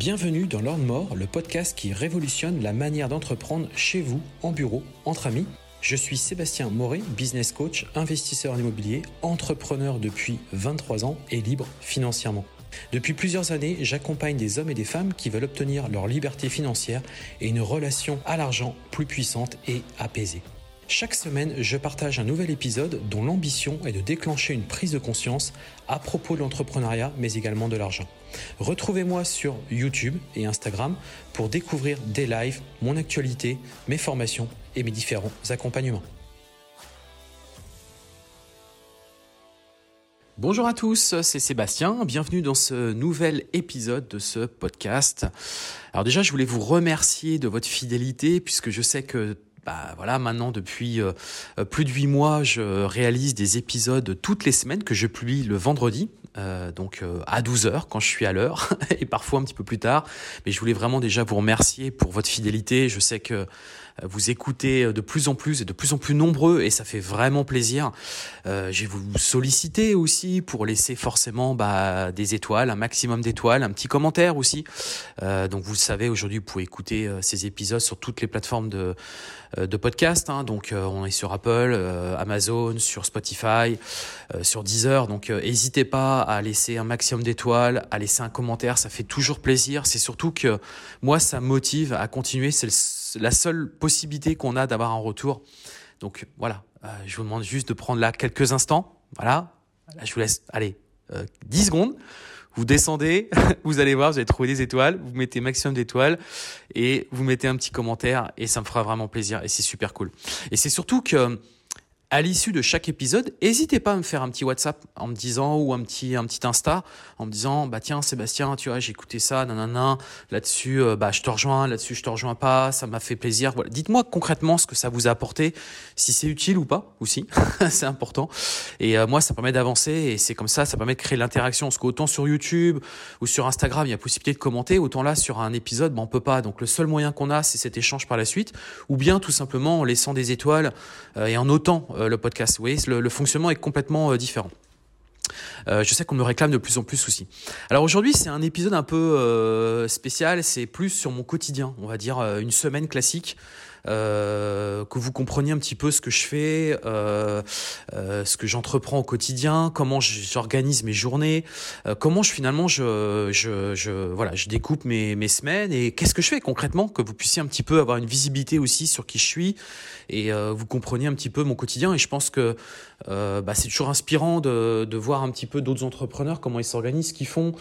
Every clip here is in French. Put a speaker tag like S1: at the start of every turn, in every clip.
S1: Bienvenue dans l'Ordre Mort, le podcast qui révolutionne la manière d'entreprendre chez vous, en bureau, entre amis. Je suis Sébastien Moret, business coach, investisseur en immobilier, entrepreneur depuis 23 ans et libre financièrement. Depuis plusieurs années, j'accompagne des hommes et des femmes qui veulent obtenir leur liberté financière et une relation à l'argent plus puissante et apaisée. Chaque semaine, je partage un nouvel épisode dont l'ambition est de déclencher une prise de conscience à propos de l'entrepreneuriat, mais également de l'argent. Retrouvez-moi sur YouTube et Instagram pour découvrir des lives, mon actualité, mes formations et mes différents accompagnements. Bonjour à tous, c'est Sébastien, bienvenue dans ce nouvel épisode de ce podcast. Alors déjà, je voulais vous remercier de votre fidélité puisque je sais que bah voilà, maintenant depuis euh, plus de huit mois, je réalise des épisodes toutes les semaines que je publie le vendredi. Euh, donc euh, à 12h quand je suis à l'heure et parfois un petit peu plus tard. Mais je voulais vraiment déjà vous remercier pour votre fidélité. Je sais que vous écoutez de plus en plus et de plus en plus nombreux et ça fait vraiment plaisir. Euh, je vais vous solliciter aussi pour laisser forcément bah, des étoiles, un maximum d'étoiles, un petit commentaire aussi. Euh, donc vous le savez, aujourd'hui vous pouvez écouter euh, ces épisodes sur toutes les plateformes de, euh, de podcast. Hein. Donc on est sur Apple, Amazon, sur Spotify, sur Deezer. Donc n'hésitez pas à laisser un maximum d'étoiles, à laisser un commentaire, ça fait toujours plaisir. C'est surtout que moi ça me motive à continuer. La seule possibilité qu'on a d'avoir un retour. Donc voilà, euh, je vous demande juste de prendre là quelques instants. Voilà, je vous laisse, allez, 10 euh, secondes. Vous descendez, vous allez voir, vous allez trouver des étoiles, vous mettez maximum d'étoiles et vous mettez un petit commentaire et ça me fera vraiment plaisir et c'est super cool. Et c'est surtout que à l'issue de chaque épisode, n'hésitez pas à me faire un petit WhatsApp en me disant ou un petit un petit Insta en me disant bah tiens Sébastien tu vois j'ai écouté ça nanana là-dessus euh, bah je te rejoins là-dessus je te rejoins pas ça m'a fait plaisir. Voilà. Dites-moi concrètement ce que ça vous a apporté si c'est utile ou pas aussi c'est important. Et euh, moi ça permet d'avancer et c'est comme ça ça permet de créer l'interaction. Parce qu'autant sur YouTube ou sur Instagram il y a possibilité de commenter autant là sur un épisode bah, on peut pas. Donc le seul moyen qu'on a c'est cet échange par la suite. Ou bien tout simplement en laissant des étoiles euh, et en notant euh, le podcast. Vous voyez, le, fonctionnement est complètement euh, différent. Euh, je sais qu'on me réclame de plus en plus aussi. Alors aujourd'hui, c'est un épisode un peu spécial. C'est plus sur mon quotidien, on va dire une semaine classique. Euh, que vous compreniez un petit peu ce que je fais, euh, euh, ce que j'entreprends au quotidien, comment j'organise mes journées, comment je finalement je, je, je, voilà, je découpe mes, mes semaines et qu'est-ce que je fais concrètement, que vous puissiez un petit peu avoir une visibilité aussi sur qui je suis et vous compreniez un petit peu mon quotidien. Et je pense que bah, c'est toujours inspirant de, de voir un petit peu d'autres entrepreneurs, comment ils s'organisent, ce qu'ils font,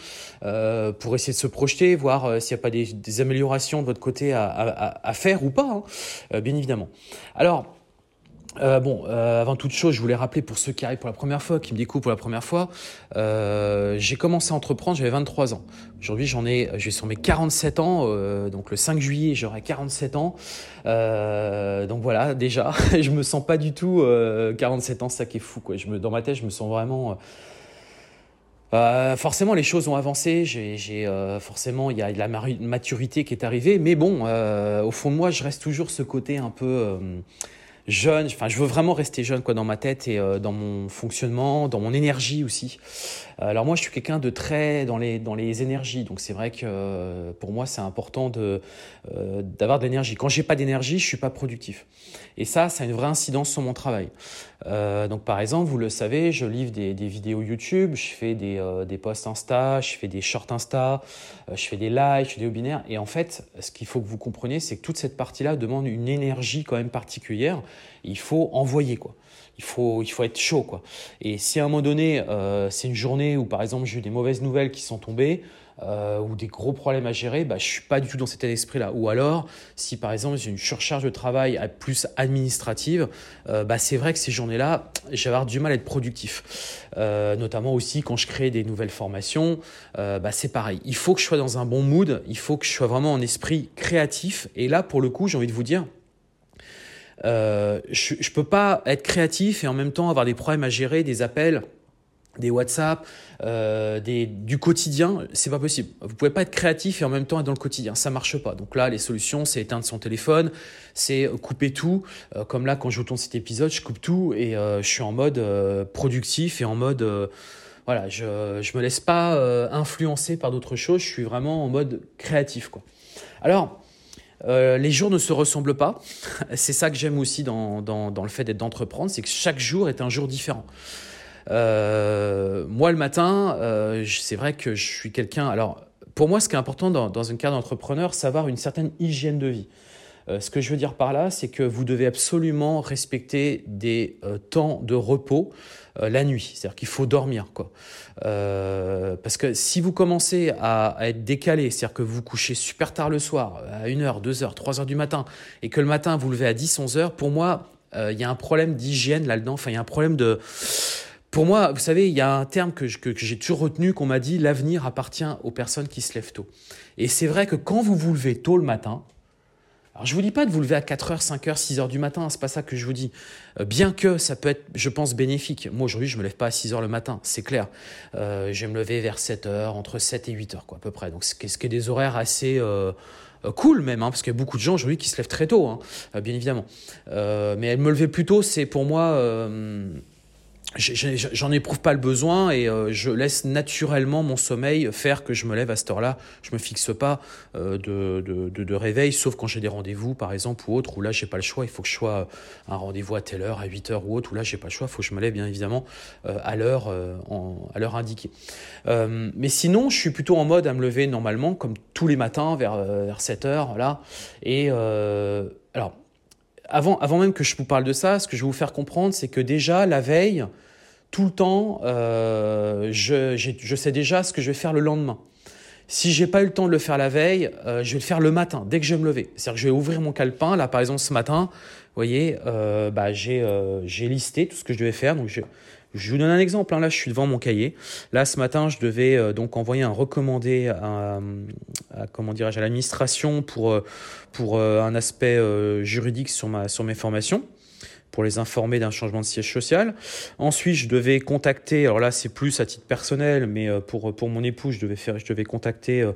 S1: pour essayer de se projeter, voir s'il n'y a pas des, des, améliorations de votre côté à, à, faire ou pas. Hein. Euh, bien évidemment. Alors, euh, bon, euh, avant toute chose, je voulais rappeler pour ceux qui arrivent pour la première fois, qui me découvrent pour la première fois, j'ai commencé à entreprendre, j'avais 23 ans. Aujourd'hui, j'en ai, je vais sur mes 47 ans, donc le 5 juillet, j'aurai 47 ans. donc voilà, déjà, je me sens pas du tout 47 ans, ça qui est fou, quoi. Je me, dans ma tête, je me sens vraiment euh, forcément, les choses ont avancé. J'ai euh, forcément, il y a de la maturité qui est arrivée, mais bon, euh, au fond de moi, je reste toujours ce côté un peu jeune. Enfin, je veux vraiment rester jeune, quoi, dans ma tête et dans mon fonctionnement, dans mon énergie aussi. Alors moi, je suis quelqu'un de très dans les dans les énergies, donc c'est vrai que pour moi, c'est important de d'avoir de l'énergie. Quand j'ai pas d'énergie, je suis pas productif. Et ça, ça a une vraie incidence sur mon travail. Euh, donc par exemple, vous le savez, je livre des, vidéos YouTube, je fais des, euh, des, posts Insta, je fais des shorts Insta, euh, je fais des lives, je fais des webinaires. Et en fait, ce qu'il faut que vous compreniez, c'est que toute cette partie-là demande une énergie quand même particulière. Il faut envoyer quoi. Il faut, il faut être chaud quoi. Et si à un moment donné, euh, c'est une journée où par exemple j'ai eu des mauvaises nouvelles qui sont tombées, euh, ou des gros problèmes à gérer, bah, je suis pas du tout dans cet état d'esprit-là. Ou alors, si par exemple j'ai une surcharge de travail plus administrative, euh, bah, c'est vrai que ces journées-là, je vais avoir du mal à être productif. Euh, notamment aussi quand je crée des nouvelles formations, bah, c'est pareil. Il faut que je sois dans un bon mood, il faut que je sois vraiment en esprit créatif. Et là, pour le coup, j'ai envie de vous dire, je ne peux pas être créatif et en même temps avoir des problèmes à gérer, des appels des WhatsApp, euh, du quotidien, c'est pas possible. Vous pouvez pas être créatif et en même temps être dans le quotidien, ça marche pas. Donc là, les solutions, c'est éteindre son téléphone, c'est couper tout. Euh, comme là, quand je tourne cet épisode, je coupe tout et euh, je suis en mode productif et en mode voilà, je ne me laisse pas euh, influencer par d'autres choses, je suis vraiment en mode créatif. Alors, euh, les jours ne se ressemblent pas. c'est ça que j'aime aussi dans, dans, le fait d'être d'entreprendre, c'est que chaque jour est un jour différent. Euh, moi, le matin, c'est vrai que je suis quelqu'un. Alors, pour moi, ce qui est important dans, dans un cas d'entrepreneur, c'est avoir une certaine hygiène de vie. ce que je veux dire par là, c'est que vous devez absolument respecter des temps de repos. Euh, la nuit. C'est-à-dire qu'il faut dormir. Quoi. Euh, parce que si vous commencez à, être décalé, c'est-à-dire que vous couchez super tard le soir, à 1h, 2h, 3h du matin, et que le matin vous levez à 10, 11h, pour moi, euh, il y a un problème d'hygiène là-dedans. Enfin, il y a un problème de... Pour moi, vous savez, il y a un terme que, j'ai toujours retenu, qu'on m'a dit, l'avenir appartient aux personnes qui se lèvent tôt. Et c'est vrai que quand vous vous levez tôt le matin, alors je vous dis pas de vous lever à 4h, 5h, 6h du matin, c'est pas ça que je vous dis. Euh, bien que ça peut être, je pense, bénéfique. Moi aujourd'hui, je me lève pas à 6h le matin, c'est clair. Euh, je vais me lever vers 7h, entre 7 et 8h quoi, à peu près. Donc ce qui est, des horaires assez euh, cool même, hein, parce qu'il y a beaucoup de gens aujourd'hui qui se lèvent très tôt, hein, bien évidemment. mais me lever plus tôt, c'est pour moi j'en éprouve pas le besoin et euh, je laisse naturellement mon sommeil faire que je me lève à cette heure-là. Je me fixe pas euh, de, de, réveil, sauf quand j'ai des rendez-vous, par exemple, ou autre, où là, j'ai pas le choix. Il faut que je sois un rendez-vous à telle heure, à 8 heures ou autre, où là, j'ai pas le choix. Il faut que je me lève, bien évidemment, euh, à l'heure à l'heure indiquée. mais sinon, je suis plutôt en mode à me lever normalement, comme tous les matins, vers, vers 7 heures, là. Et alors, avant, avant même que je vous parle de ça, ce que je vais vous faire comprendre, c'est que déjà, la veille, tout le temps, euh, je, je, sais déjà ce que je vais faire le lendemain. Si j'ai pas eu le temps de le faire la veille, euh, je vais le faire le matin, dès que je vais me lever. C'est-à-dire que je vais ouvrir mon calepin. Là, par exemple, ce matin, vous voyez, euh, bah, j'ai listé tout ce que je devais faire. Donc, je vous donne un exemple. Hein. Là, je suis devant mon cahier. Là, ce matin, je devais donc envoyer un recommandé à, comment dirais-je à l'administration pour pour un aspect juridique sur ma sur mes formations pour les informer d'un changement de siège social. Ensuite, je devais contacter, alors là c'est plus à titre personnel, mais euh, pour, pour mon époux, je devais, faire, je devais contacter euh,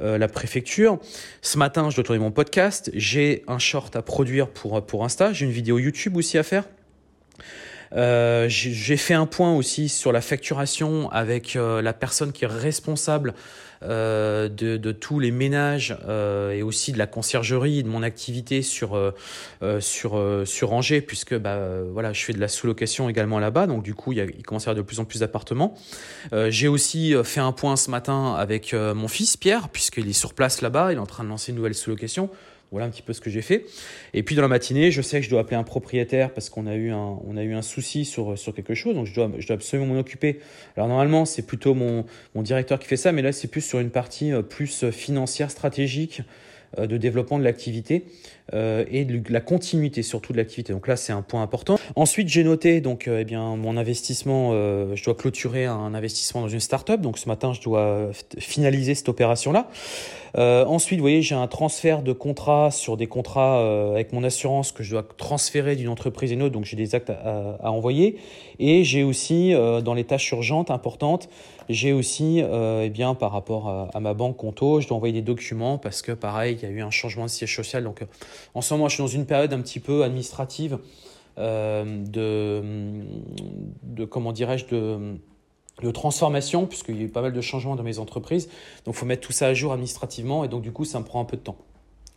S1: euh, la préfecture. Ce matin, je dois tourner mon podcast. J'ai un short à produire pour, pour Insta. J'ai une vidéo YouTube aussi à faire. J'ai fait un point aussi sur la facturation avec la personne qui est responsable euh, de, tous les ménages euh, et aussi de la conciergerie, de mon activité sur, euh, sur, sur Angers, puisque bah, voilà, je fais de la sous-location également là-bas, donc du coup, il, y a, il commence à y avoir de plus en plus d'appartements. J'ai aussi fait un point ce matin avec mon fils Pierre, puisqu'il est sur place là-bas, il est en train de lancer une nouvelle sous-location. Voilà un petit peu ce que j'ai fait. Et puis dans la matinée, je sais que je dois appeler un propriétaire parce qu'on a eu un, souci sur, quelque chose. Donc je dois, absolument m'en occuper. Alors normalement, c'est plutôt mon, directeur qui fait ça, mais là, c'est plus sur une partie euh, plus financière, stratégique euh, de développement de l'activité euh, et de la continuité surtout de l'activité. Donc là, c'est un point important. Ensuite, j'ai noté donc eh bien mon investissement. je dois clôturer un investissement dans une start-up. Donc ce matin, je dois finaliser cette opération là. Euh, ensuite, vous voyez, j'ai un transfert de contrat sur des contrats euh, avec mon assurance que je dois transférer d'une entreprise à une autre, donc j'ai des actes à, envoyer. Et j'ai aussi, euh, dans les tâches urgentes, importantes, j'ai aussi, eh bien, par rapport à, à, ma banque Conto, je dois envoyer des documents parce que, pareil, il y a eu un changement de siège social. Donc, en ce moment, je suis dans une période un petit peu administrative de, de, comment dirais-je, de transformation, puisqu'il y a eu pas mal de changements dans mes entreprises. Donc, il faut mettre tout ça à jour administrativement, et donc, du coup, ça me prend un peu de temps.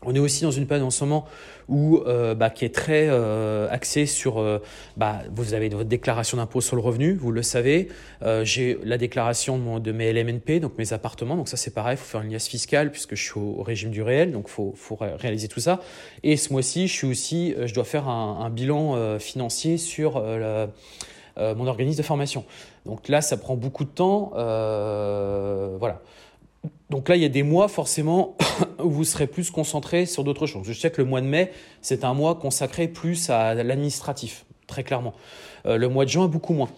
S1: On est aussi dans une période en ce moment où, euh, bah, qui est très euh, axée sur, euh, bah, vous avez votre déclaration d'impôt sur le revenu, vous le savez. j'ai la déclaration de, mes LMNP, donc mes appartements. Donc ça c'est pareil, il faut faire une liasse fiscale puisque je suis au, régime du réel, donc il faut, réaliser tout ça. Et ce mois-ci, je suis aussi, je dois faire un, bilan financier sur mon organisme de formation. Donc là, ça prend beaucoup de temps. Voilà. Donc là, il y a des mois forcément où vous serez plus concentré sur d'autres choses. Je sais que le mois de mai, c'est un mois consacré plus à l'administratif, très clairement. Euh, le mois de juin, beaucoup moins.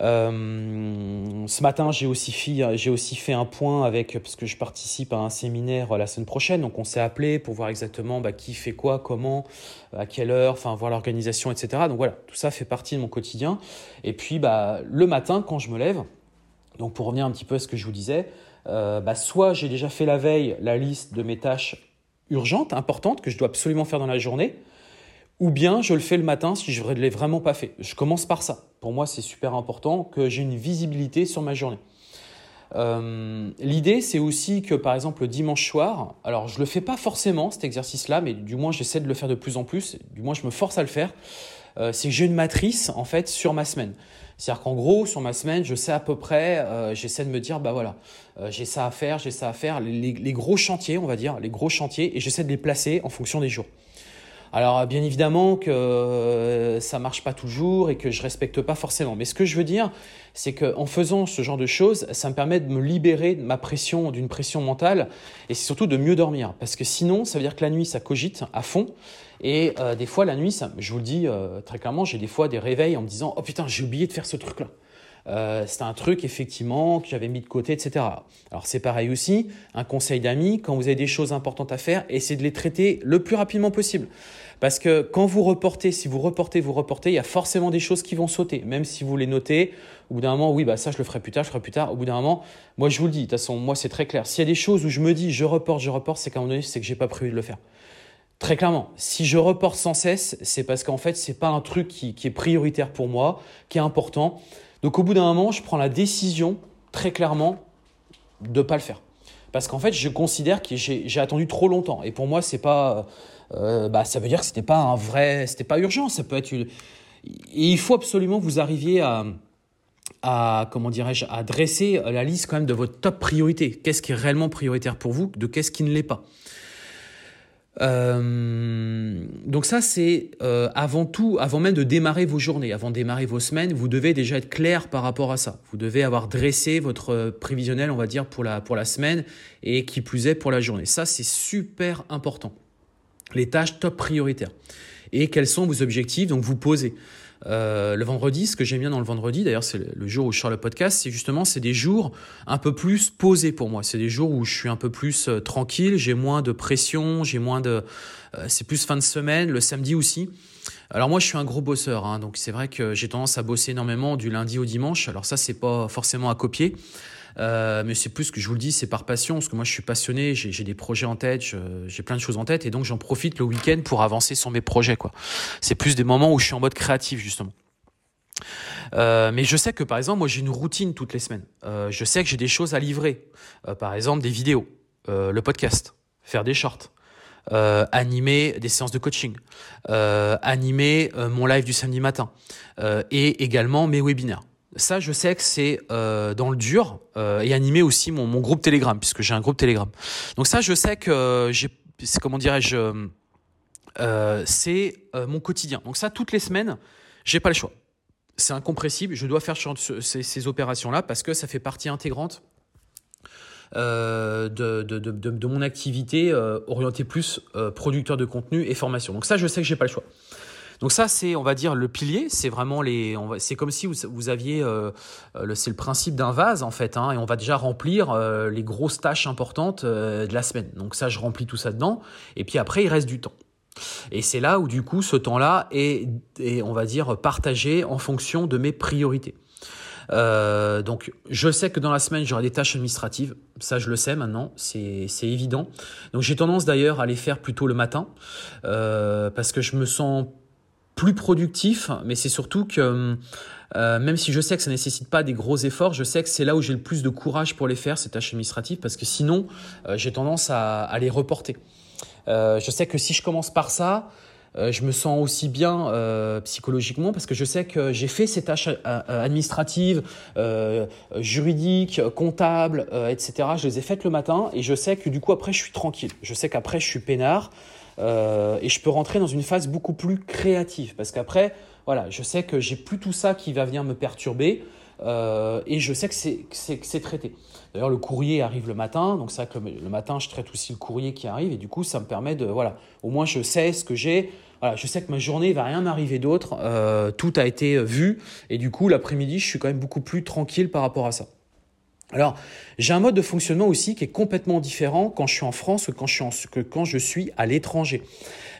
S1: Euh, ce matin, j'ai aussi, fait, un point avec, parce que je participe à un séminaire la semaine prochaine, donc on s'est appelé pour voir exactement bah, qui fait quoi, comment, à quelle heure, enfin voir l'organisation, etc. Donc voilà, tout ça fait partie de mon quotidien. Et puis bah, le matin, quand je me lève, donc pour revenir un petit peu à ce que je vous disais, euh, bah, soit j'ai déjà fait la veille la liste de mes tâches urgentes, importantes, que je dois absolument faire dans la journée, ou bien je le fais le matin si je ne l'ai vraiment pas fait. Je commence par ça. Pour moi, c'est super important que j'ai une visibilité sur ma journée. Euh, l'idée, c'est aussi que par exemple le dimanche soir, alors je le fais pas forcément cet exercice-là, mais du moins j'essaie de le faire de plus en plus, du moins je me force à le faire, euh, c'est que j'ai une matrice en fait sur ma semaine. C'est-à-dire qu'en gros, sur ma semaine, je sais à peu près, euh, j'essaie de me dire, bah voilà, j'ai ça à faire, j'ai ça à faire, les, gros chantiers, on va dire, les gros chantiers, et j'essaie de les placer en fonction des jours. Alors bien évidemment que euh, ça marche pas toujours et que je respecte pas forcément. Mais ce que je veux dire, c'est qu'en faisant ce genre de choses, ça me permet de me libérer de ma pression, d'une pression mentale, et c'est surtout de mieux dormir. Parce que sinon, ça veut dire que la nuit, ça cogite à fond. Et euh, des fois, la nuit, ça, je vous le dis euh, très clairement, j'ai des fois des réveils en me disant, oh putain, j'ai oublié de faire ce truc-là. Euh, c'était un truc effectivement que j'avais mis de côté, etc. Alors c'est pareil aussi, un conseil d'amis, quand vous avez des choses importantes à faire, essayez de les traiter le plus rapidement possible. Parce que quand vous reportez, si vous reportez, vous reportez, il y a forcément des choses qui vont sauter. Même si vous les notez, au bout d'un moment, oui, bah ça je le ferai plus tard, je ferai plus tard. Au bout d'un moment, moi je vous le dis, de toute façon, moi c'est très clair. S'il y a des choses où je me dis je reporte, je reporte, c'est qu'à un moment donné, c'est que j'ai pas prévu de le faire. Très clairement, si je reporte sans cesse, c'est parce qu'en fait, c'est pas un truc qui est prioritaire pour moi, qui est important. Donc au bout d'un moment, je prends la décision très clairement de ne pas le faire. Parce qu'en fait, je considère que j'ai attendu trop longtemps. Et pour moi, c'est pas, euh, bah, ça veut dire que c'était pas un vrai, c'était pas urgent. Ça peut être il faut absolument que vous arriviez à, à comment dirais-je, dresser la liste quand même de votre top priorité. Qu'est-ce qui est réellement prioritaire pour vous, de qu'est-ce qui ne l'est pas? Euh, donc ça, c'est euh, avant tout, avant même de démarrer vos journées, avant de démarrer vos semaines, vous devez déjà être clair par rapport à ça. Vous devez avoir dressé votre prévisionnel, on va dire, pour la, pour la semaine et qui plus est pour la journée. Ça, c'est super important. Les tâches top prioritaires. Et quels sont vos objectifs? Donc vous posez. Euh, le vendredi, ce que j'aime bien dans le vendredi, d'ailleurs c'est le jour où je sors le podcast, c'est justement c'est des jours un peu plus posés pour moi. C'est des jours où je suis un peu plus euh, tranquille, j'ai moins de pression, j'ai moins de, euh, c'est plus fin de semaine, le samedi aussi. Alors moi je suis un gros bosseur, hein, donc c'est vrai que j'ai tendance à bosser énormément du lundi au dimanche. Alors ça c'est pas forcément à copier. Euh, mais c'est plus que je vous le dis, c'est par passion, parce que moi je suis passionné, j'ai des projets en tête, j'ai plein de choses en tête, et donc j'en profite le week-end pour avancer sur mes projets. C'est plus des moments où je suis en mode créatif, justement. Euh, mais je sais que par exemple, moi j'ai une routine toutes les semaines. Euh, je sais que j'ai des choses à livrer. par exemple, des vidéos, le podcast, faire des shorts, animer des séances de coaching, animer mon live du samedi matin et également mes webinaires. Ça, je sais que c'est euh, dans le dur euh, et animer aussi mon, mon, groupe Telegram, puisque j'ai un groupe Telegram. Donc ça, je sais que j'ai, comment dirais-je, euh, c'est mon quotidien. Donc ça, toutes les semaines, j'ai pas le choix. C'est incompressible. Je dois faire ces, ces opérations-là parce que ça fait partie intégrante de, de, de, de, mon activité orientée plus producteur de contenu et formation. Donc ça, je sais que j'ai pas le choix. Donc ça, c'est, on va dire, le pilier. C'est vraiment les. C'est comme si vous, aviez. Euh, le, c'est le principe d'un vase en fait, hein, et on va déjà remplir euh, les grosses tâches importantes euh, de la semaine. Donc ça, je remplis tout ça dedans, et puis après, il reste du temps. Et c'est là où du coup, ce temps-là est, est, on va dire, partagé en fonction de mes priorités. Euh, donc, je sais que dans la semaine, j'aurai des tâches administratives. Ça, je le sais maintenant. C'est évident. Donc, j'ai tendance d'ailleurs à les faire plutôt le matin euh, parce que je me sens plus productif, mais c'est surtout que euh, même si je sais que ça nécessite pas des gros efforts, je sais que c'est là où j'ai le plus de courage pour les faire, ces tâches administratives, parce que sinon, euh, j'ai tendance à, les reporter. Euh, je sais que si je commence par ça, je me sens aussi bien psychologiquement parce que je sais que j'ai fait ces tâches administratives, juridiques, comptables, etc. Je les ai faites le matin et je sais que du coup après je suis tranquille. Je sais qu'après je suis peinard. Euh, et je peux rentrer dans une phase beaucoup plus créative parce qu'après, voilà, je sais que j'ai plus tout ça qui va venir me perturber euh, et je sais que c'est traité. D'ailleurs, le courrier arrive le matin, donc c'est vrai que le, matin, je traite aussi le courrier qui arrive et du coup, ça me permet de, voilà, au moins je sais ce que j'ai. Voilà, je sais que ma journée va rien m'arriver d'autre, euh, tout a été vu et du coup, l'après-midi, je suis quand même beaucoup plus tranquille par rapport à ça. Alors, j'ai un mode de fonctionnement aussi qui est complètement différent quand je suis en France que quand je suis, que quand je suis à l'étranger.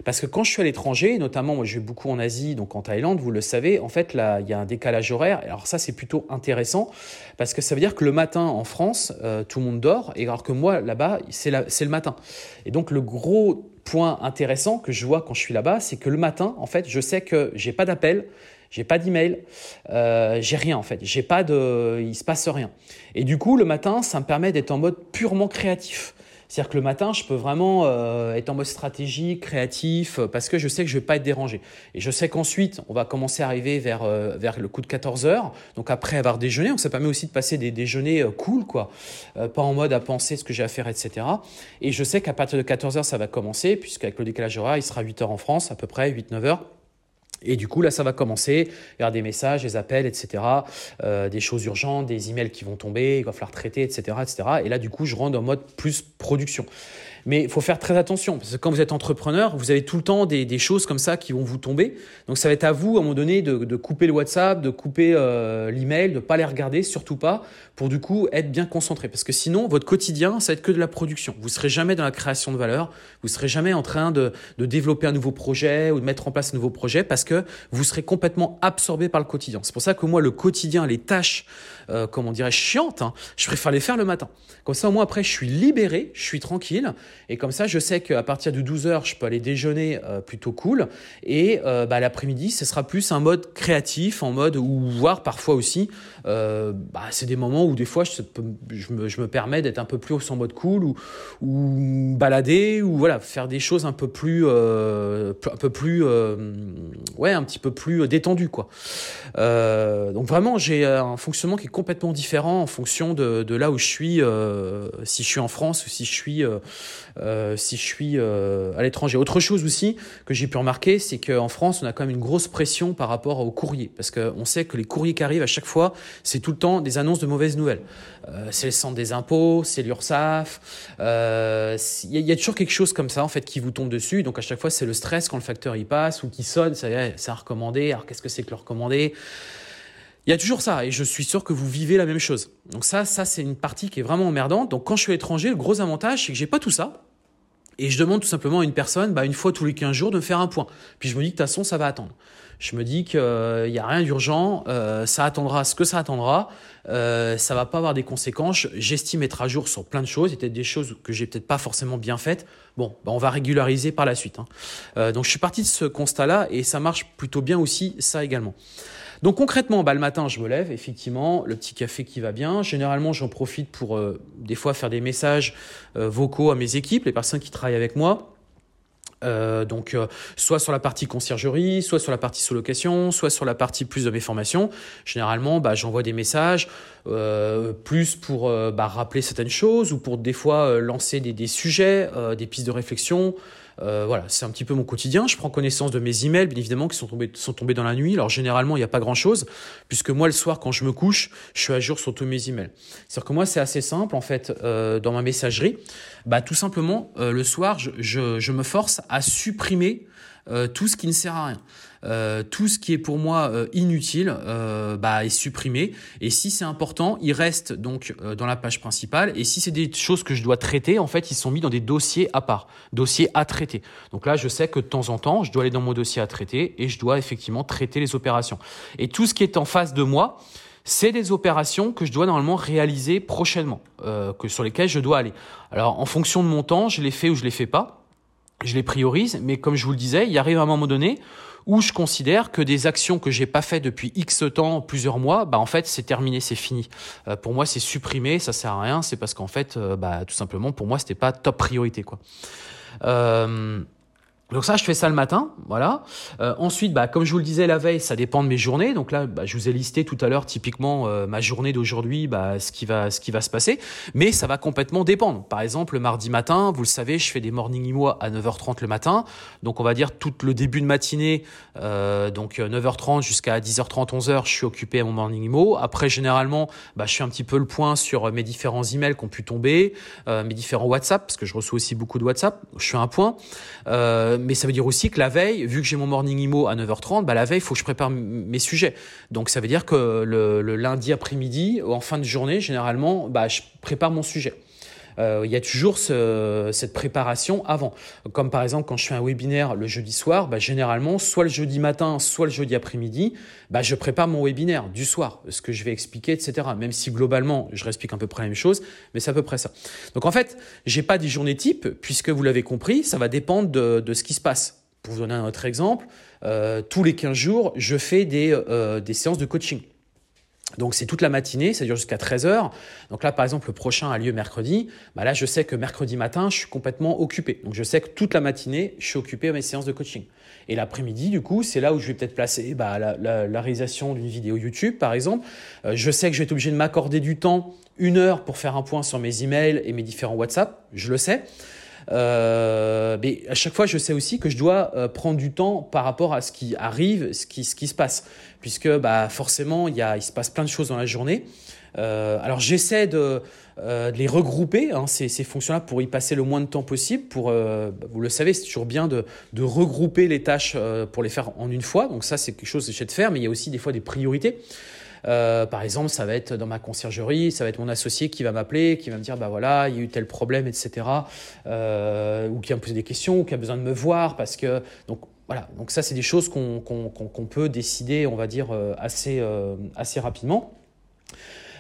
S1: Parce que quand je suis à l'étranger, notamment moi je vais beaucoup en Asie, donc en Thaïlande, vous le savez, en fait là il y a un décalage horaire. Alors ça c'est plutôt intéressant parce que ça veut dire que le matin en France, euh, tout le monde dort, et alors que moi là-bas c'est le matin. Et donc le gros point intéressant que je vois quand je suis là-bas, c'est que le matin, en fait, je sais que j'ai pas d'appel, j'ai pas d'email, euh, j'ai rien en fait, j'ai pas de, il se passe rien. Et du coup, le matin, ça me permet d'être en mode purement créatif. C'est-à-dire que le matin, je peux vraiment euh, être en mode stratégique, créatif, euh, parce que je sais que je ne vais pas être dérangé. Et je sais qu'ensuite, on va commencer à arriver vers, euh, vers le coup de 14 heures. Donc après avoir déjeuné, donc ça permet aussi de passer des déjeuners cool, quoi. pas en mode à penser ce que j'ai à faire, etc. Et je sais qu'à partir de 14 heures, ça va commencer, puisqu'avec le décalage horaire, il sera 8 heures en France, à peu près, 8-9 heures. Et du coup, là, ça va commencer. Il y aura des messages, des appels, etc. Euh, des choses urgentes, des emails qui vont tomber, il va falloir traiter, etc., etc. Et là, du coup, je rentre en mode plus production. Mais il faut faire très attention, parce que quand vous êtes entrepreneur, vous avez tout le temps des, choses comme ça qui vont vous tomber. Donc ça va être à vous, à un moment donné, de, couper le WhatsApp, de couper euh, l'email, de ne pas les regarder, surtout pas, pour du coup être bien concentré. Parce que sinon, votre quotidien, ça va être que de la production. Vous ne serez jamais dans la création de valeur, vous ne serez jamais en train de, développer un nouveau projet ou de mettre en place un nouveau projet, parce que vous serez complètement absorbé par le quotidien. C'est pour ça que moi, le quotidien, les tâches, euh, comment dirais-je, chiantes, hein, je préfère les faire le matin. Comme ça, au moins après, je suis libéré, je suis tranquille, et comme ça, je sais qu'à partir de 12h, je peux aller déjeuner euh, plutôt cool. Et euh, bah, l'après-midi, ce sera plus un mode créatif, en mode, ou voire parfois aussi, euh, bah, c'est des moments où des fois, je, me, permets d'être un peu plus en mode cool, ou, ou balader, ou voilà, faire des choses un peu plus, un peu plus, ouais, un petit peu plus détendu, quoi. donc vraiment, j'ai un fonctionnement qui est complètement différent en fonction de, là où je suis, si je suis en France ou si je suis euh, si je suis euh, à l'étranger. Autre chose aussi que j'ai pu remarquer, c'est qu'en France, on a quand même une grosse pression par rapport aux courriers, parce qu'on sait que les courriers qui arrivent à chaque fois, c'est tout le temps des annonces de mauvaises nouvelles. Euh, c'est le centre des impôts, c'est l'URSSAF, il y, a toujours quelque chose comme ça en fait qui vous tombe dessus. Donc à chaque fois, c'est le stress quand le facteur y passe ou qui sonne, c'est à recommander. Alors qu'est-ce que c'est que le recommander? Il y a toujours ça, et je suis sûr que vous vivez la même chose. Donc ça, ça c'est une partie qui est vraiment emmerdante. Donc quand je suis à l'étranger, le gros avantage, c'est que j'ai pas tout ça. Et je demande tout simplement à une personne, bah, une fois tous les 15 jours, de me faire un point. Puis je me dis que de toute façon, ça va attendre. Je me dis qu'il n'y euh, a rien d'urgent, euh, ça attendra ce que ça attendra, euh, ça va pas avoir des conséquences. J'estime être à jour sur plein de choses, a peut-être des choses que j'ai peut-être pas forcément bien faites. Bon, bah, on va régulariser par la suite. Hein. Euh, donc je suis parti de ce constat-là et ça marche plutôt bien aussi, ça également. Donc concrètement, bah, le matin, je me lève, effectivement, le petit café qui va bien. Généralement, j'en profite pour euh, des fois faire des messages euh, vocaux à mes équipes, les personnes qui travaillent avec moi. Euh, donc soit sur la partie conciergerie, soit sur la partie sous-location, soit sur la partie plus de mes formations. Généralement, bah, j'envoie des messages plus pour bah, rappeler certaines choses ou pour des fois lancer des, des sujets, des pistes de réflexion, euh, voilà, c'est un petit peu mon quotidien. Je prends connaissance de mes emails, bien évidemment, qui sont tombés, sont tombés dans la nuit. Alors généralement, il n'y a pas grand-chose, puisque moi, le soir, quand je me couche, je suis à jour sur tous mes emails. C'est-à-dire que moi, c'est assez simple, en fait, euh, dans ma messagerie. Bah, tout simplement, euh, le soir, je, je, je, me force à supprimer tout ce qui ne sert à rien. Euh, tout ce qui est pour moi euh, inutile euh, bah, est supprimé. Et si c'est important, il reste donc dans la page principale. Et si c'est des choses que je dois traiter, en fait, ils sont mis dans des dossiers à part, dossiers à traiter. Donc là, je sais que de temps en temps, je dois aller dans mon dossier à traiter et je dois effectivement traiter les opérations. Et tout ce qui est en face de moi, c'est des opérations que je dois normalement réaliser prochainement, que sur lesquelles je dois aller. Alors en fonction de mon temps, je les fais ou je les fais pas, je les priorise, mais comme je vous le disais, il arrive à un moment donné où je considère que des actions que j'ai pas fait depuis X temps, plusieurs mois, bah en fait c'est terminé, c'est fini. Euh, pour moi c'est supprimé, ça sert à rien, c'est parce qu'en fait euh, bah tout simplement pour moi c'était pas top priorité quoi. Euh, donc ça, je fais ça le matin, voilà. Euh, ensuite, bah, comme je vous le disais la veille, ça dépend de mes journées. Donc là, bah, je vous ai listé tout à l'heure typiquement euh, ma journée d'aujourd'hui, bah, ce qui va, ce qui va se passer. Mais ça va complètement dépendre. Par exemple, le mardi matin, vous le savez, je fais des morning imo à 9h30 le matin. Donc on va dire tout le début de matinée, euh, donc 9h30 jusqu'à 10h30, 11h, je suis occupé à mon morning imo. Après, généralement, bah, je fais un petit peu le point sur mes différents emails qui ont pu tomber, mes différents WhatsApp, parce que je reçois aussi beaucoup de WhatsApp. Je fais un point mais ça veut dire aussi que la veille, vu que j'ai mon morning imo à 9h30, bah la veille, il faut que je prépare mes sujets. Donc ça veut dire que le, lundi après-midi, en fin de journée, généralement, bah, je prépare mon sujet. Euh, il y a toujours ce, cette préparation avant. Comme par exemple quand je fais un webinaire le jeudi soir, bah, généralement soit le jeudi matin, soit le jeudi après-midi, bah, je prépare mon webinaire du soir, ce que je vais expliquer, etc. Même si globalement je réexplique à peu près la même chose, mais c'est à peu près ça. Donc en fait, j'ai pas des journées type puisque vous l'avez compris, ça va dépendre de, de ce qui se passe. Pour vous donner un autre exemple, euh, tous les 15 jours, je fais des, euh, des séances de coaching. Donc c'est toute la matinée, ça dure jusqu'à 13h. Donc là, par exemple, le prochain a lieu mercredi. Bah là, je sais que mercredi matin, je suis complètement occupé. Donc je sais que toute la matinée, je suis occupé à mes séances de coaching. Et l'après-midi, du coup, c'est là où je vais peut-être placer bah, la, réalisation d'une vidéo YouTube, par exemple. Euh, je sais que je vais être obligé de m'accorder du temps, une heure, pour faire un point sur mes emails et mes différents WhatsApp. Je le sais. Euh, mais à chaque fois, je sais aussi que je dois euh, prendre du temps par rapport à ce qui arrive, ce qui, ce qui se passe, puisque bah, forcément, il, y a, il se passe plein de choses dans la journée. Euh, alors j'essaie de, de, les regrouper, hein, ces, fonctions-là, pour y passer le moins de temps possible. Pour, vous le savez, c'est toujours bien de, regrouper les tâches pour les faire en une fois. Donc ça, c'est quelque chose que j'essaie de faire, mais il y a aussi des fois des priorités. Euh, par exemple, ça va être dans ma conciergerie, ça va être mon associé qui va m'appeler, qui va me dire bah voilà, il y a eu tel problème, etc. Euh, ou qui va me poser des questions, ou qui a besoin de me voir parce que donc voilà. Donc ça, c'est des choses qu'on peut décider, on va dire euh, assez assez rapidement.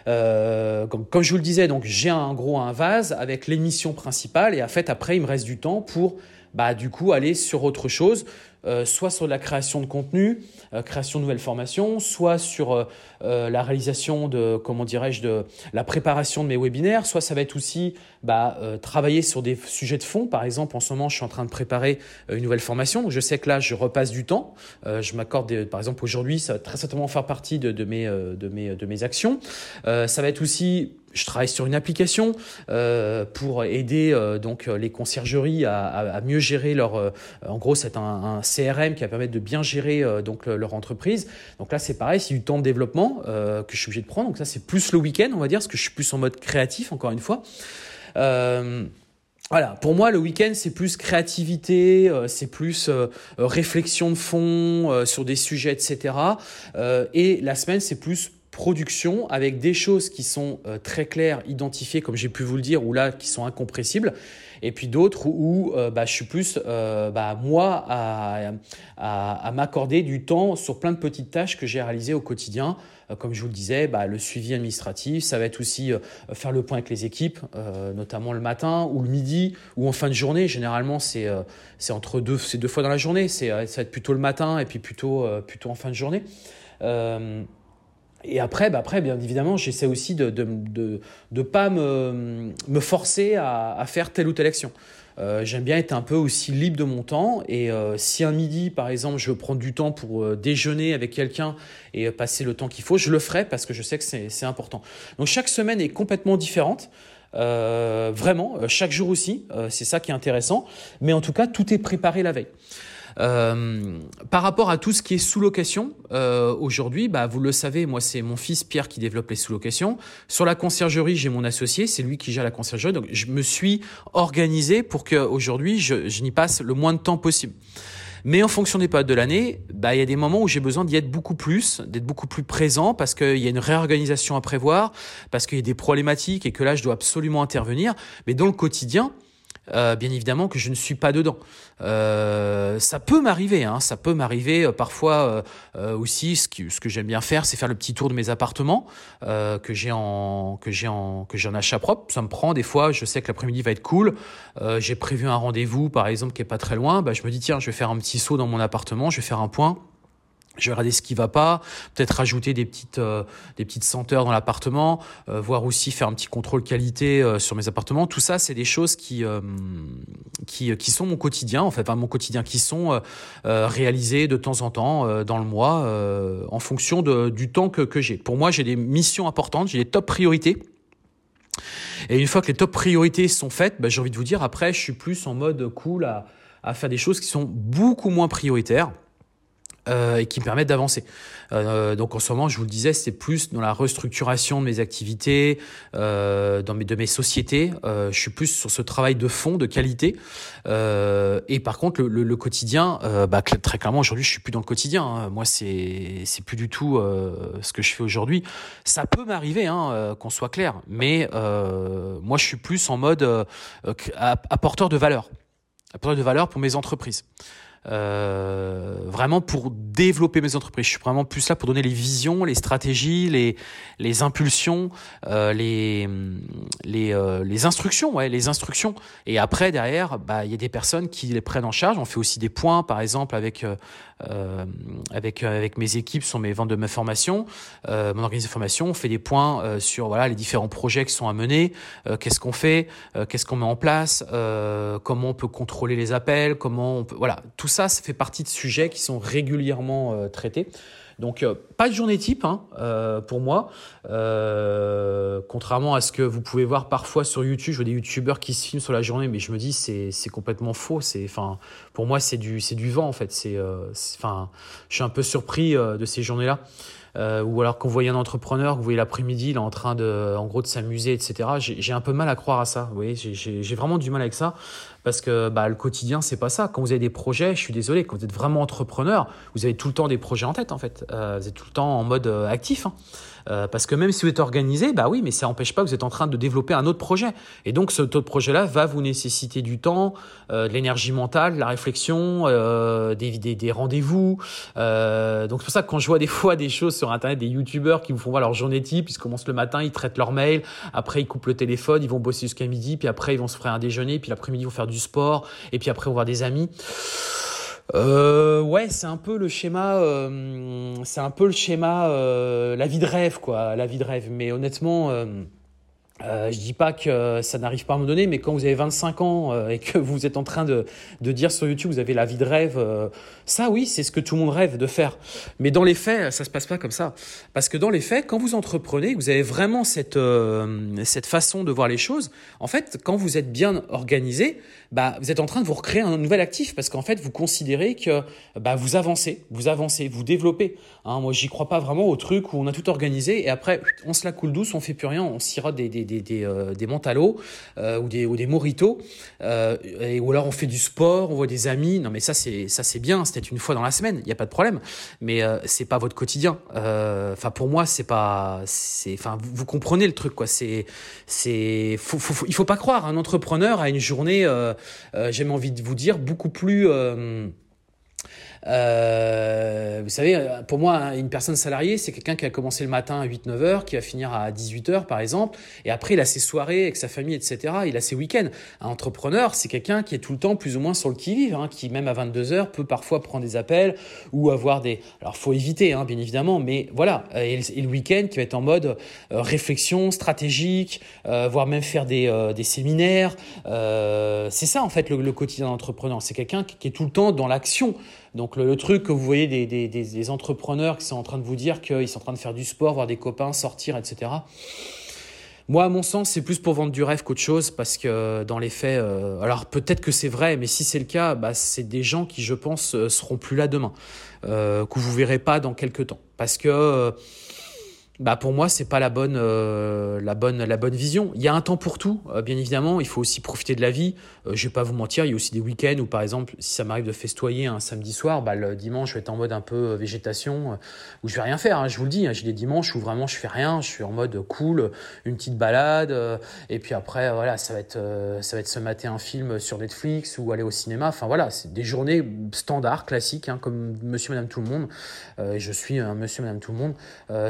S1: comme, comme, je vous le disais, donc j'ai un gros vase avec l'émission principale et en fait après il me reste du temps pour bah, du coup aller sur autre chose. Euh, soit sur la création de contenu, euh, création de nouvelles formations, soit sur euh, la réalisation de, comment dirais-je, de la préparation de mes webinaires, soit ça va être aussi bah, travailler sur des sujets de fond. Par exemple, en ce moment, je suis en train de préparer une nouvelle formation, donc je sais que là, je repasse du temps. je m'accorde, par exemple, aujourd'hui, ça va très certainement faire partie de, de, mes, de, mes, de mes actions. ça va être aussi je travaille sur une application euh, pour aider euh, donc les conciergeries à, mieux gérer leur. Euh, en gros, c'est un, CRM qui va permettre de bien gérer euh, donc leur entreprise. Donc là, c'est pareil, c'est du temps de développement que je suis obligé de prendre. Donc ça, c'est plus le week-end, on va dire, parce que je suis plus en mode créatif, encore une fois. Voilà, pour moi, le week-end, c'est plus créativité, c'est plus réflexion de fond sur des sujets, etc. et la semaine, c'est plus production avec des choses qui sont euh, très claires, identifiées, comme j'ai pu vous le dire, ou là qui sont incompressibles, et puis d'autres où, euh, bah, je suis plus euh, bah, moi à, m'accorder du temps sur plein de petites tâches que j'ai réalisées au quotidien. comme je vous le disais, bah, le suivi administratif, ça va être aussi faire le point avec les équipes, notamment le matin ou le midi ou en fin de journée. Généralement, c'est c'est entre deux, deux fois dans la journée. C'est ça va être plutôt le matin et puis plutôt plutôt en fin de journée. Et après, bah après, bien évidemment, j'essaie aussi de ne de, de, pas me, me forcer à, à, faire telle ou telle action. Euh, J'aime bien être un peu aussi libre de mon temps. Et euh, si un midi, par exemple, je veux prendre du temps pour euh, déjeuner avec quelqu'un et passer le temps qu'il faut, je le ferai parce que je sais que c'est important. Donc chaque semaine est complètement différente. Euh, vraiment, chaque jour aussi, c'est ça qui est intéressant. Mais en tout cas, tout est préparé la veille. Euh, par rapport à tout ce qui est sous-location, euh, aujourd'hui, bah, vous le savez, moi c'est mon fils Pierre qui développe les sous-locations. Sur la conciergerie, j'ai mon associé, c'est lui qui gère la conciergerie. Donc je me suis organisé pour qu'aujourd'hui, je, je n'y passe le moins de temps possible. Mais en fonction des périodes de l'année, bah, il y a des moments où j'ai besoin d'y être beaucoup plus, d'être beaucoup plus présent parce qu'il y a une réorganisation à prévoir, parce qu'il y a des problématiques et que là, je dois absolument intervenir. Mais dans le quotidien, euh, bien évidemment que je ne suis pas dedans. Euh, ça peut m'arriver, hein, ça peut m'arriver euh, parfois aussi. Ce, ce que j'aime bien faire, c'est faire le petit tour de mes appartements que j'ai en que j'ai en que j'ai en achat propre. Ça me prend des fois. Je sais que l'après-midi va être cool. j'ai prévu un rendez-vous, par exemple, qui est pas très loin. Bah, je me dis tiens, je vais faire un petit saut dans mon appartement, je vais faire un point je vais regarder ce qui va pas, peut-être rajouter des petites euh, des petites senteurs dans l'appartement, euh, voir aussi faire un petit contrôle qualité euh, sur mes appartements. Tout ça, c'est des choses qui qui qui sont mon quotidien en fait, enfin mon quotidien, qui sont réalisées de temps en temps dans le mois en fonction de, du temps que que j'ai. Pour moi, j'ai des missions importantes, j'ai des top priorités. Et une fois que les top priorités sont faites, bah, j'ai envie de vous dire, après, je suis plus en mode cool à, à faire des choses qui sont beaucoup moins prioritaires. Euh, et qui me permettent d'avancer. Euh, donc en ce moment, je vous le disais, c'est plus dans la restructuration de mes activités, euh, dans mes, de mes sociétés. Je suis plus sur ce travail de fond, de qualité. Et par contre, le, quotidien, bah, très clairement, aujourd'hui, je suis plus dans le quotidien. Hein. Moi, c'est c'est plus du tout ce que je fais aujourd'hui. Ça peut m'arriver, hein, qu'on soit clair, mais moi, je suis plus en mode apporteur de valeur, apporteur de valeur pour mes entreprises. Euh, vraiment pour développer mes entreprises. Je suis vraiment plus là pour donner les visions, les stratégies, les, les impulsions, euh, les, les, euh, les instructions, ouais, les instructions. Et après, derrière, bah, il y a des personnes qui les prennent en charge. On fait aussi des points, par exemple, avec, avec, avec mes équipes sur mes ventes de ma formation, mon organisation de formation. On fait des points sur voilà, les différents projets qui sont à mener, qu'est-ce qu'on fait, qu'est-ce qu'on met en place, comment on peut contrôler les appels, comment on peut... Voilà, tout ça, ça fait partie de sujets qui sont régulièrement euh, traités. Donc euh, pas de journée type hein, euh, pour moi, contrairement à ce que vous pouvez voir parfois sur YouTube. Je vois des YouTubeurs qui se filment sur la journée, mais je me dis c'est c'est complètement faux. C'est enfin pour moi c'est du c'est du vent en fait. C'est enfin je suis un peu surpris de ces journées là. Ou alors quand vous un entrepreneur, vous voyez l'après-midi, il est en train de, en gros, de s'amuser, etc. J'ai un peu mal à croire à ça. Vous voyez, j'ai vraiment du mal avec ça parce que bah, le quotidien, c'est pas ça. Quand vous avez des projets, je suis désolé, quand vous êtes vraiment entrepreneur, vous avez tout le temps des projets en tête, en fait. Euh, vous êtes tout le temps en mode euh, actif. Hein. Euh, parce que même si vous êtes organisé, bah oui, mais ça n'empêche pas que vous êtes en train de développer un autre projet. Et donc, ce autre projet-là va vous nécessiter du temps, de l'énergie mentale, de la réflexion, des, rendez-vous. Donc, c'est pour ça que quand je vois des fois des choses sur Internet, des YouTubeurs qui vous font voir leur journée type, ils commencent le matin, ils traitent leur mail, après ils coupent le téléphone, ils vont bosser jusqu'à midi, puis après ils vont se faire un déjeuner, puis l'après-midi ils vont faire du sport, et puis après on des amis. Euh, ouais, c'est un peu le schéma, euh, c'est un peu le schéma, euh, la vie de rêve, quoi, la vie de rêve. Mais honnêtement, euh, je dis pas que ça n'arrive pas à me donner, mais quand vous avez 25 ans euh, et que vous êtes en train de, de dire sur YouTube, vous avez la vie de rêve, euh, ça oui, c'est ce que tout le monde rêve de faire. Mais dans les faits, ça se passe pas comme ça. Parce que dans les faits, quand vous entreprenez, vous avez vraiment cette, euh, cette façon de voir les choses. En fait, quand vous êtes bien organisé, bah, vous êtes en train de vous recréer un nouvel actif parce qu'en fait, vous considérez que bah, vous avancez, vous avancez, vous développez. Hein, moi, j'y crois pas vraiment au truc où on a tout organisé et après, on se la coule douce, on fait plus rien, on sirote des, des des, des, euh, euh, ou, des, ou des moritos, euh, et, ou alors on fait du sport, on voit des amis. Non, mais ça, c'est ça c'est bien, c'était une fois dans la semaine, il n'y a pas de problème. Mais c'est pas votre quotidien. Enfin, pour moi, c'est pas. Enfin, vous, comprenez le truc, quoi. C'est. faut, faut, faut, il faut pas croire. Un entrepreneur a une journée, j'ai envie de vous dire, beaucoup plus. Euh, vous savez, pour moi, une personne salariée, c'est quelqu'un qui a commencé le matin à 8-9 heures, qui va finir à 18 heures, par exemple, et après, il a ses soirées avec sa famille, etc. Il a ses week-ends. Un entrepreneur, c'est quelqu'un qui est tout le temps plus ou moins sur le qui-vive, hein, qui même à 22 heures peut parfois prendre des appels ou avoir des... Alors, faut éviter, hein, bien évidemment, mais voilà. Et, le week-end qui va être en mode euh, réflexion stratégique, euh, voire même faire des, des séminaires. C'est ça, en fait, le, quotidien d'entrepreneur. C'est quelqu'un qui est tout le temps dans l'action. Donc le, truc que vous voyez des, des, entrepreneurs qui sont en train de vous dire qu'ils sont en train de faire du sport, voir des copains, sortir, etc. Moi, à mon sens, c'est plus pour vendre du rêve qu'autre chose parce que dans les faits, euh, alors peut-être que c'est vrai, mais si c'est le cas, bah, c'est des gens qui, je pense, euh, seront plus là demain, euh, que vous verrez pas dans quelques temps, parce que bah pour moi c'est pas la bonne euh, la bonne la bonne vision. Il y a un temps pour tout, euh, bien évidemment. Il faut aussi profiter de la vie. Euh, je vais pas vous mentir, il y a aussi des week-ends où par exemple si ça m'arrive de festoyer un samedi soir, bah le dimanche je vais être en mode un peu euh, végétation où je vais rien faire. Hein, je vous le dis, hein, j'ai des dimanches où vraiment je fais rien, je suis en mode cool, une petite balade et puis après voilà ça va être ça va être se mater un film sur Netflix ou aller au cinéma. Enfin voilà c'est des journées standards classiques hein, comme Monsieur Madame tout le monde. je suis un Monsieur Madame tout le monde.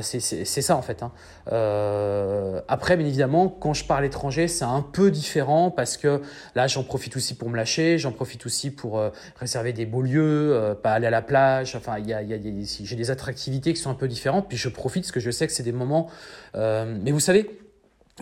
S1: c'est c'est ça en fait. Hein. Euh, après, bien évidemment, quand je parle étranger, c'est un peu différent parce que là, j'en profite aussi pour me lâcher, j'en profite aussi pour euh, réserver des beaux lieux, euh, pas aller à la plage. Enfin, y a, j'ai des attractivités qui sont un peu différentes. Puis je profite parce que je sais que c'est des moments. Mais vous savez,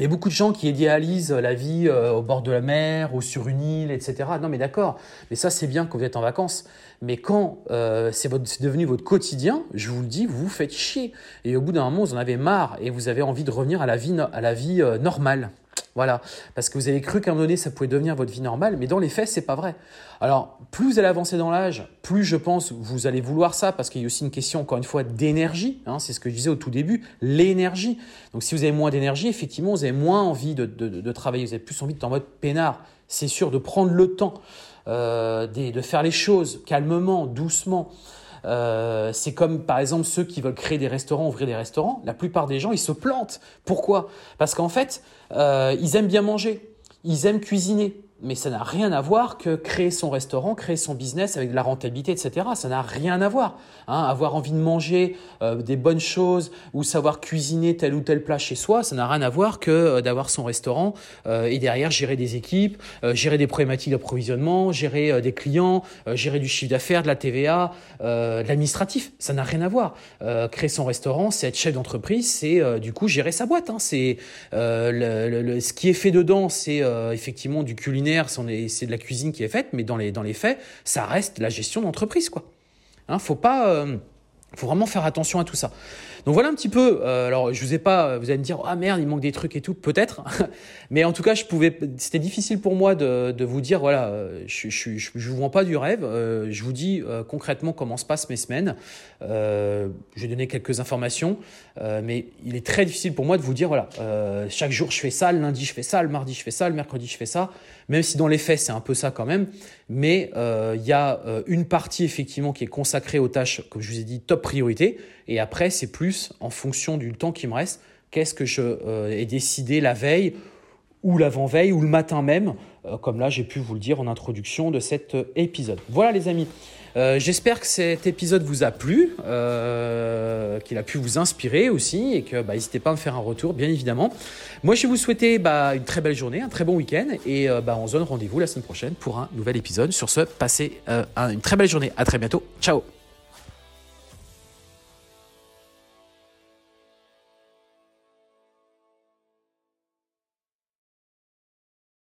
S1: il beaucoup de gens qui idéalisent la vie euh, au bord de la mer ou sur une île, etc. Non, mais d'accord. Mais ça, c'est bien quand vous êtes en vacances. Mais quand euh, c'est devenu votre quotidien, je vous le dis, vous vous faites chier. Et au bout d'un moment, vous en avez marre et vous avez envie de revenir à la vie, à la vie euh, normale. Voilà, parce que vous avez cru qu'à un moment donné, ça pouvait devenir votre vie normale, mais dans les faits, c'est pas vrai. Alors, plus vous allez avancer dans l'âge, plus je pense vous allez vouloir ça, parce qu'il y a aussi une question, encore une fois, d'énergie. Hein, c'est ce que je disais au tout début, l'énergie. Donc, si vous avez moins d'énergie, effectivement, vous avez moins envie de, de, travailler, vous avez plus envie d'être en mode peinard. C'est sûr, de prendre le temps, euh, de, de faire les choses calmement, doucement. Euh, c'est comme par exemple ceux qui veulent créer des restaurants, ouvrir des restaurants. La plupart des gens, ils se plantent. Pourquoi? Parce qu'en fait, euh, ils aiment bien manger, ils aiment cuisiner mais ça n'a rien à voir que créer son restaurant, créer son business avec de la rentabilité, etc. Ça n'a rien à voir. Hein. avoir envie de manger euh, des bonnes choses ou savoir cuisiner tel ou tel plat chez soi, ça n'a rien à voir que euh, d'avoir son restaurant euh, et derrière gérer des équipes, gérer des problématiques d'approvisionnement, gérer des clients, gérer du chiffre d'affaires, de la TVA, de l'administratif. Ça n'a rien à voir. créer son restaurant, c'est être chef d'entreprise, c'est du coup gérer sa boîte. Hein. C'est ce qui est fait dedans, c'est effectivement du culinaire c'est de la cuisine qui est faite, mais dans les, faits, ça reste la gestion d'entreprise. quoi. Hein, faut pas, euh, faut vraiment faire attention à tout ça. Donc voilà un petit peu. Euh, alors je vous ai pas, vous allez me dire ah merde il manque des trucs et tout peut-être, mais en tout cas je pouvais, c'était difficile pour moi de, vous dire voilà je, je, je, vous vends pas du rêve, euh, je vous dis euh, concrètement comment se passent mes semaines. Euh, je vais donner quelques informations, euh, mais il est très difficile pour moi de vous dire voilà chaque jour je fais ça, le lundi je fais ça, le mardi je fais ça, le mercredi je fais ça, même si dans les faits c'est un peu ça quand même, mais il y a une partie effectivement qui est consacrée aux tâches comme je vous ai dit top priorité et après, c'est plus en fonction du temps qui me reste, qu'est-ce que je euh, ai décidé la veille ou l'avant-veille ou le matin même, euh, comme là j'ai pu vous le dire en introduction de cet euh, épisode. Voilà les amis. J'espère que cet épisode vous a plu, qu'il a pu vous inspirer aussi et que bah, n'hésitez pas à me faire un retour, bien évidemment. Moi, je vais vous souhaiter bah, une très belle journée, un très bon week-end et bah, on se donne rendez-vous la semaine prochaine pour un nouvel épisode. Sur ce, passez une très belle journée. À très bientôt. Ciao